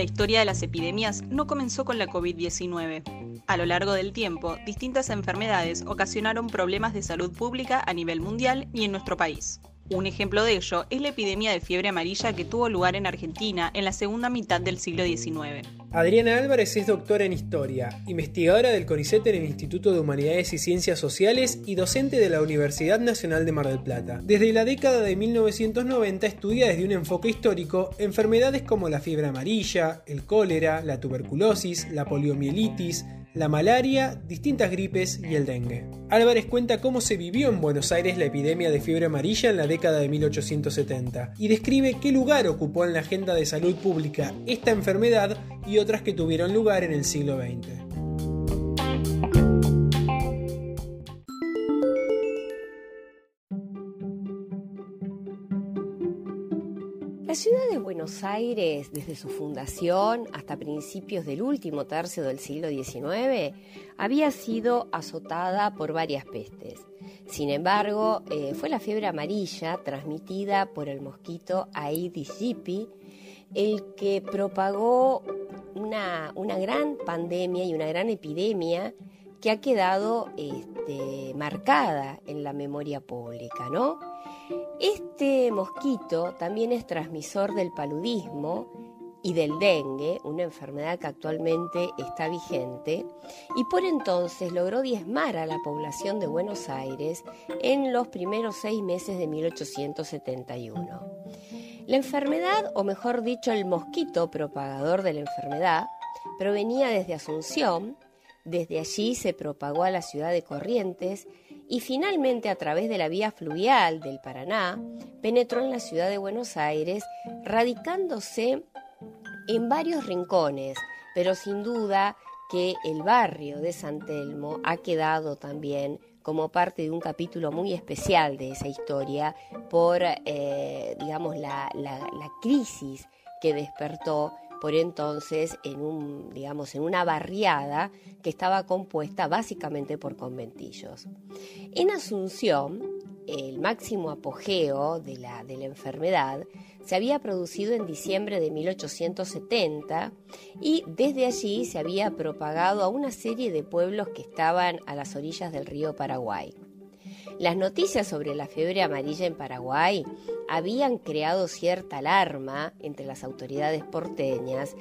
La historia de las epidemias no comenzó con la COVID-19. A lo largo del tiempo, distintas enfermedades ocasionaron problemas de salud pública a nivel mundial y en nuestro país. Un ejemplo de ello es la epidemia de fiebre amarilla que tuvo lugar en Argentina en la segunda mitad del siglo XIX. Adriana Álvarez es doctora en Historia, investigadora del CONICET en el Instituto de Humanidades y Ciencias Sociales y docente de la Universidad Nacional de Mar del Plata. Desde la década de 1990 estudia desde un enfoque histórico enfermedades como la fiebre amarilla, el cólera, la tuberculosis, la poliomielitis, la malaria, distintas gripes y el dengue. Álvarez cuenta cómo se vivió en Buenos Aires la epidemia de fiebre amarilla en la década de 1870 y describe qué lugar ocupó en la agenda de salud pública esta enfermedad y otras que tuvieron lugar en el siglo XX. La ciudad de Buenos Aires, desde su fundación hasta principios del último tercio del siglo XIX, había sido azotada por varias pestes. Sin embargo, eh, fue la fiebre amarilla transmitida por el mosquito Aedes aegypti el que propagó una, gran pandemia y una gran epidemia que ha quedado este, marcada en la memoria pública, ¿no? Este mosquito también es transmisor del paludismo y del dengue, una enfermedad que actualmente está vigente, y por entonces logró diezmar a la población de Buenos Aires en los primeros seis meses de 1871. La enfermedad, o mejor dicho, el mosquito propagador de la enfermedad, provenía desde Asunción, desde allí se propagó a la ciudad de Corrientes y finalmente a través de la vía fluvial del Paraná penetró en la ciudad de Buenos Aires, radicándose en varios rincones, pero sin duda que el barrio de San Telmo ha quedado también como parte de un capítulo muy especial de esa historia por, eh, digamos, la, la crisis que despertó por entonces en un, digamos, en una barriada que estaba compuesta básicamente por conventillos. En Asunción, el máximo apogeo de la, de la enfermedad se había producido en diciembre de 1870 y desde allí se había propagado a una serie de pueblos que estaban a las orillas del río Paraguay. Las noticias sobre la fiebre amarilla en Paraguay habían creado cierta alarma entre las autoridades porteñas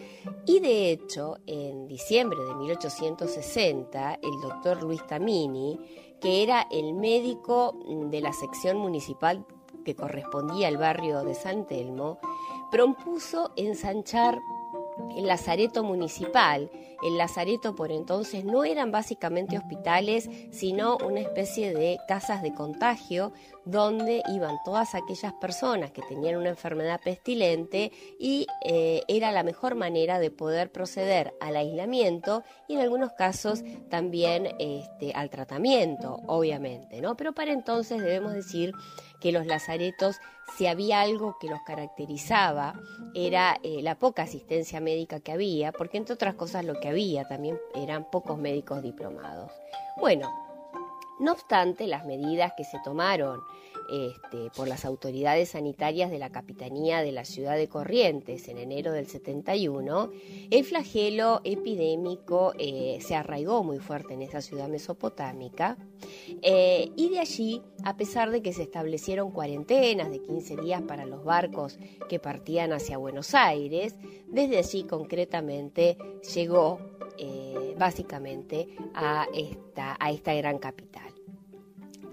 y de hecho en diciembre de 1860 el doctor Luis Tamini, que era el médico de la sección municipal que correspondía al barrio de San Telmo, propuso ensanchar el lazareto municipal. El lazareto por entonces no eran básicamente hospitales, sino una especie de casas de contagio donde iban todas aquellas personas que tenían una enfermedad pestilente y eh, era la mejor manera de poder proceder al aislamiento y en algunos casos también este, al tratamiento, obviamente, ¿no? Pero para entonces debemos decir que los lazaretos, si había algo que los caracterizaba, era eh, la poca asistencia médica que había, porque entre otras cosas lo que había también eran pocos médicos diplomados. Bueno, no obstante, las medidas que se tomaron este, por las autoridades sanitarias de la Capitanía de la ciudad de Corrientes en enero del 71, el flagelo epidémico eh, se arraigó muy fuerte en esa ciudad mesopotámica eh, y de allí, a pesar de que se establecieron cuarentenas de 15 días para los barcos que partían hacia Buenos Aires, desde allí concretamente llegó eh, básicamente a esta, a esta gran capital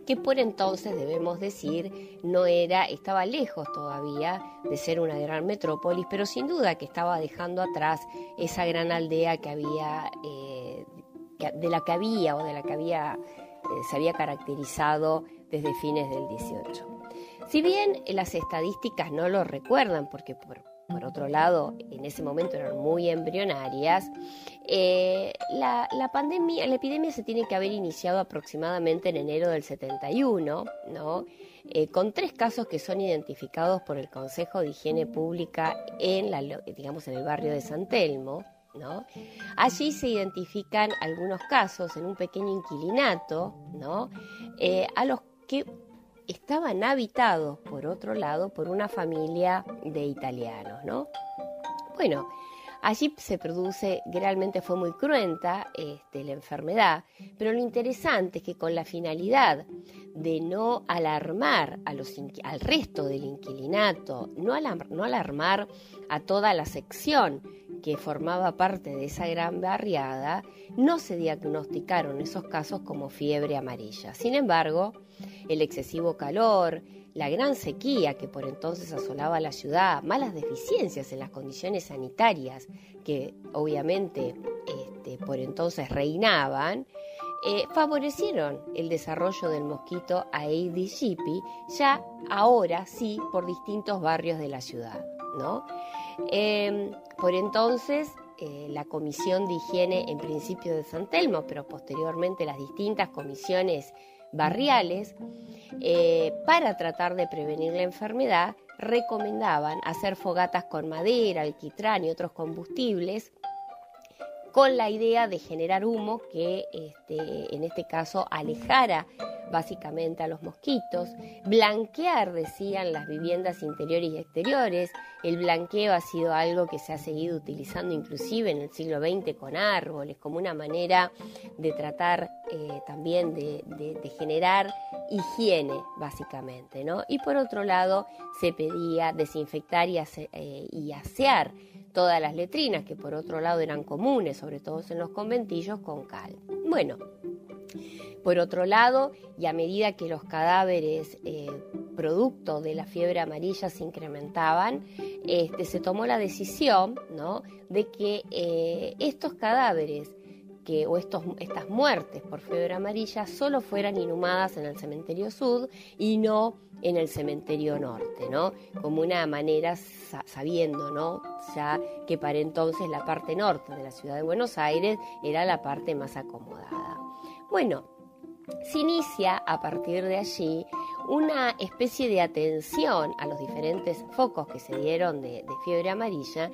que por entonces debemos decir no era, estaba lejos todavía de ser una gran metrópolis, pero sin duda que estaba dejando atrás esa gran aldea que había, eh, de la que había o de la que había, eh, se había caracterizado desde fines del 18. Si bien las estadísticas no lo recuerdan, porque por por otro lado, en ese momento eran muy embrionarias, eh, la, pandemia, la epidemia se tiene que haber iniciado aproximadamente en enero del 71, ¿no? Eh, con tres casos que son identificados por el Consejo de Higiene Pública en, la, digamos, en el barrio de San Telmo. ¿no? Allí se identifican algunos casos en un pequeño inquilinato ¿no? Eh, a los que estaban habitados, por otro lado, por una familia de italianos. ¿no? Bueno, Allí se produce, realmente fue muy cruenta este, la enfermedad, pero lo interesante es que con la finalidad de no alarmar al resto del inquilinato, no, no alarmar a toda la sección que formaba parte de esa gran barriada, no se diagnosticaron esos casos como fiebre amarilla. Sin embargo, el excesivo calor, la gran sequía que por entonces asolaba la ciudad, malas deficiencias en las condiciones sanitarias que obviamente este, por entonces reinaban, eh, favorecieron el desarrollo del mosquito Aedes aegypti, ya ahora sí por distintos barrios de la ciudad. ¿no? Em, por entonces, eh, la Comisión de Higiene en principio de San Telmo, pero posteriormente las distintas comisiones barriales, eh, para tratar de prevenir la enfermedad, recomendaban hacer fogatas con madera, alquitrán y otros combustibles con la idea de generar humo que este, en este caso alejara básicamente a los mosquitos, blanquear, decían, las viviendas interiores y exteriores. El blanqueo ha sido algo que se ha seguido utilizando inclusive en el siglo XX con árboles, como una manera de tratar eh, también de, generar higiene, básicamente. ¿no? Y por otro lado, se pedía desinfectar y, eh, y asear todas las letrinas, que por otro lado eran comunes, sobre todo en los conventillos, con cal. Bueno, por otro lado, y a medida que los cadáveres eh, producto de la fiebre amarilla se incrementaban, este, se tomó la decisión ¿no? de que eh, estos cadáveres que, o estos, estas muertes por fiebre amarilla solo fueran inhumadas en el cementerio sur y no en el cementerio norte, ¿no? Como una manera, sabiendo, ¿no? Ya que para entonces la parte norte de la ciudad de Buenos Aires era la parte más acomodada. Bueno, se inicia a partir de allí una especie de atención a los diferentes focos que se dieron de, fiebre amarilla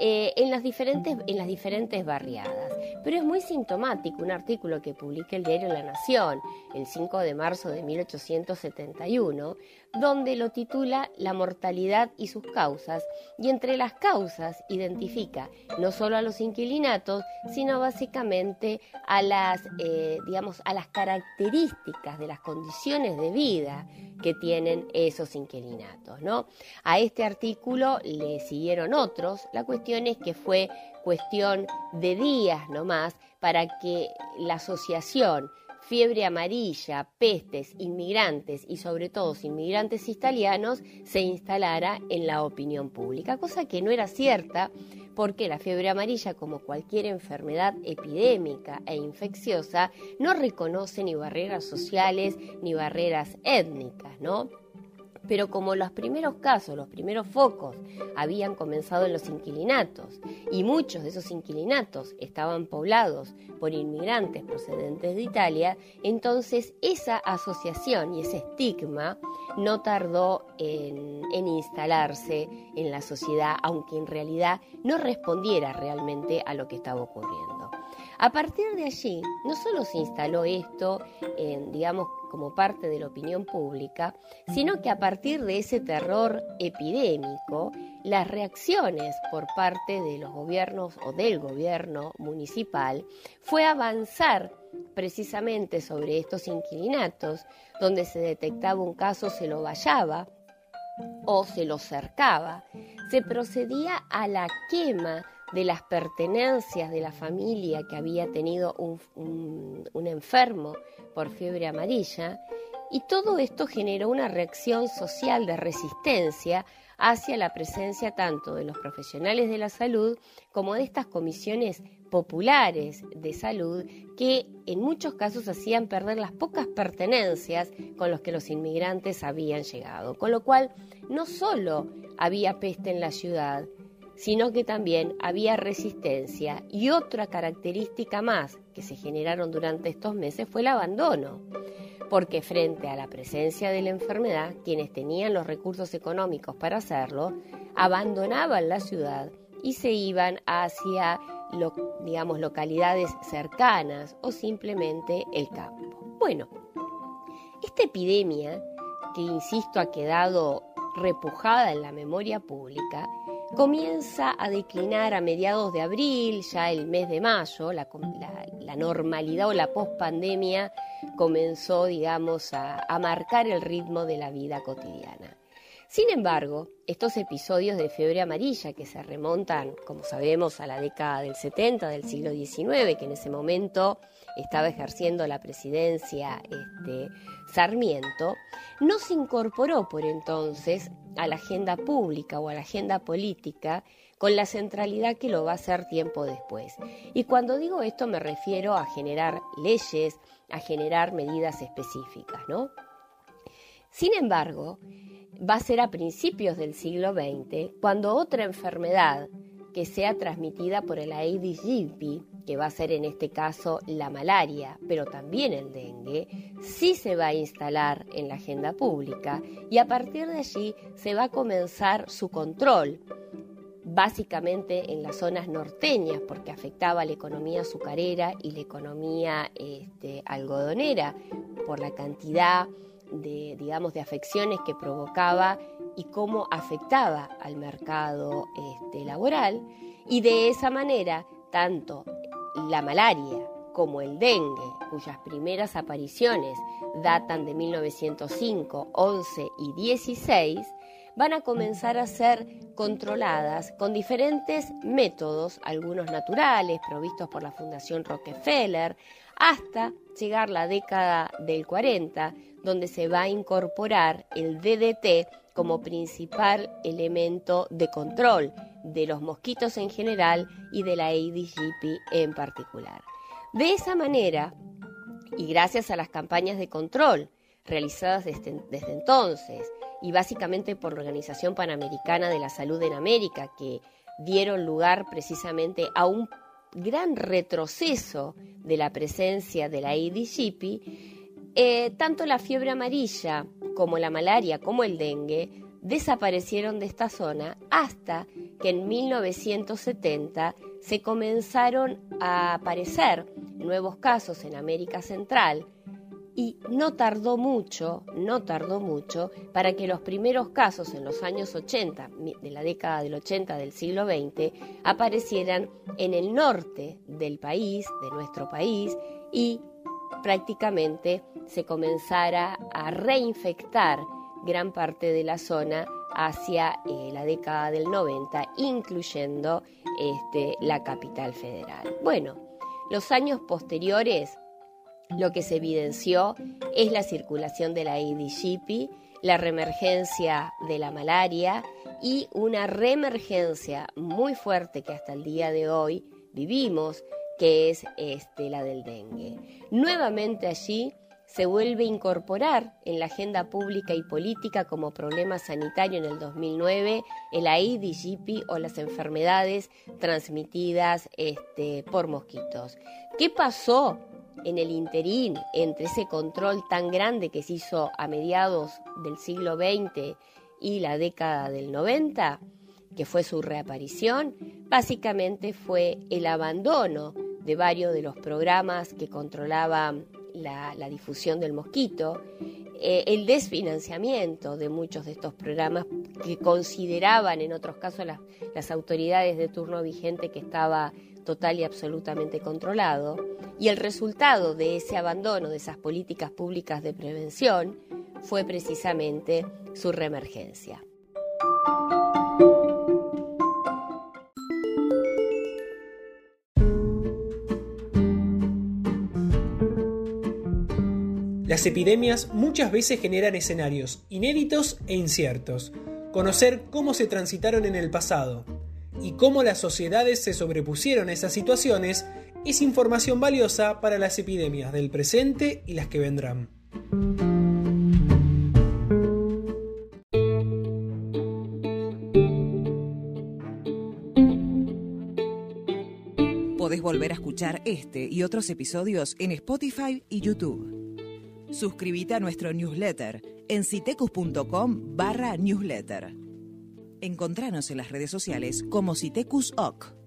eh, en, las diferentes, en las diferentes barriadas. Pero es muy sintomático un artículo que publica el diario La Nación el 5 de marzo de 1871, donde lo titula La mortalidad y sus causas, y entre las causas identifica no solo a los inquilinatos, sino básicamente a las, eh, digamos, a las características de las condiciones de vida que tienen esos inquilinatos. ¿no? A este artículo le siguieron otros, la cuestión que fue cuestión de días nomás para que la asociación fiebre amarilla, pestes, inmigrantes y sobre todo inmigrantes italianos se instalara en la opinión pública, cosa que no era cierta porque la fiebre amarilla, como cualquier enfermedad epidémica e infecciosa, no reconoce ni barreras sociales ni barreras étnicas, ¿no? Pero como los primeros casos, los primeros focos habían comenzado en los inquilinatos y muchos de esos inquilinatos estaban poblados por inmigrantes procedentes de Italia, entonces esa asociación y ese estigma no tardó en, instalarse en la sociedad, aunque en realidad no respondiera realmente a lo que estaba ocurriendo. A partir de allí, no solo se instaló esto, en, digamos, como parte de la opinión pública, sino que a partir de ese terror epidémico, las reacciones por parte de los gobiernos o del gobierno municipal fue avanzar precisamente sobre estos inquilinatos, donde se detectaba un caso se lo vallaba o se lo cercaba, se procedía a la quema de las pertenencias de la familia que había tenido un, enfermo por fiebre amarilla, y todo esto generó una reacción social de resistencia hacia la presencia tanto de los profesionales de la salud como de estas comisiones populares de salud que en muchos casos hacían perder las pocas pertenencias con los que los inmigrantes habían llegado. Con lo cual, no solo había peste en la ciudad, sino que también había resistencia y otra característica más que se generaron durante estos meses fue el abandono, porque frente a la presencia de la enfermedad, quienes tenían los recursos económicos para hacerlo, abandonaban la ciudad y se iban hacia, digamos, localidades cercanas o simplemente el campo. Bueno, esta epidemia, que insisto ha quedado repujada en la memoria pública, comienza a declinar a mediados de abril, ya el mes de mayo, la, normalidad o la pospandemia comenzó, digamos, a, marcar el ritmo de la vida cotidiana. Sin embargo, estos episodios de fiebre amarilla que se remontan, como sabemos, a la década del 70 del siglo XIX, que en ese momento estaba ejerciendo la presidencia este, Sarmiento, no se incorporó por entonces a la agenda pública o a la agenda política con la centralidad que lo va a hacer tiempo después. Y cuando digo esto me refiero a generar leyes, a generar medidas específicas, ¿no? Sin embargo, va a ser a principios del siglo XX cuando otra enfermedad que sea transmitida por el Aedes que va a ser en este caso la malaria, pero también el dengue, sí se va a instalar en la agenda pública y a partir de allí se va a comenzar su control, básicamente en las zonas norteñas, porque afectaba la economía azucarera y la economía este, algodonera por la cantidad de, digamos, de afecciones que provocaba y cómo afectaba al mercado este, laboral. Y de esa manera, tanto la malaria como el dengue, cuyas primeras apariciones datan de 1905, 11 y 16, van a comenzar a ser controladas con diferentes métodos, algunos naturales, provistos por la Fundación Rockefeller, hasta llegar la década del 40, donde se va a incorporar el DDT como principal elemento de control de los mosquitos en general y de la Aedes aegypti en particular. De esa manera, y gracias a las campañas de control realizadas desde, entonces, y básicamente por la Organización Panamericana de la Salud en América, que dieron lugar precisamente a un gran retroceso de la presencia de la Aedes aegypti, eh, tanto la fiebre amarilla como la malaria como el dengue desaparecieron de esta zona hasta que en 1970 se comenzaron a aparecer nuevos casos en América Central. Y no tardó mucho, no tardó mucho para que los primeros casos en los años 80, de la década del 80 del siglo XX, aparecieran en el norte del país, de nuestro país, y prácticamente se comenzara a reinfectar gran parte de la zona hacia eh, la década del 90, incluyendo este, la capital federal. Bueno, los años posteriores lo que se evidenció es la circulación de la Aedes la reemergencia de la malaria y una reemergencia muy fuerte que hasta el día de hoy vivimos que es este, la del dengue. Nuevamente allí se vuelve a incorporar en la agenda pública y política como problema sanitario en el 2009 el Aedes aegypti o las enfermedades transmitidas este, por mosquitos. ¿Qué pasó en el interín entre ese control tan grande que se hizo a mediados del siglo XX y la década del 90? que fue su reaparición, básicamente fue el abandono de varios de los programas que controlaban la, difusión del mosquito, eh, el desfinanciamiento de muchos de estos programas que consideraban en otros casos las, las autoridades de turno vigente que estaba total y absolutamente controlado, y el resultado de ese abandono de esas políticas públicas de prevención fue precisamente su reemergencia. Las epidemias muchas veces generan escenarios inéditos e inciertos. Conocer cómo se transitaron en el pasado y cómo las sociedades se sobrepusieron a esas situaciones es información valiosa para las epidemias del presente y las que vendrán. Podés volver a escuchar este y otros episodios en Spotify y YouTube. Suscríbete a nuestro newsletter en citecus.com barra newsletter. Encontranos en las redes sociales como Citecus OC.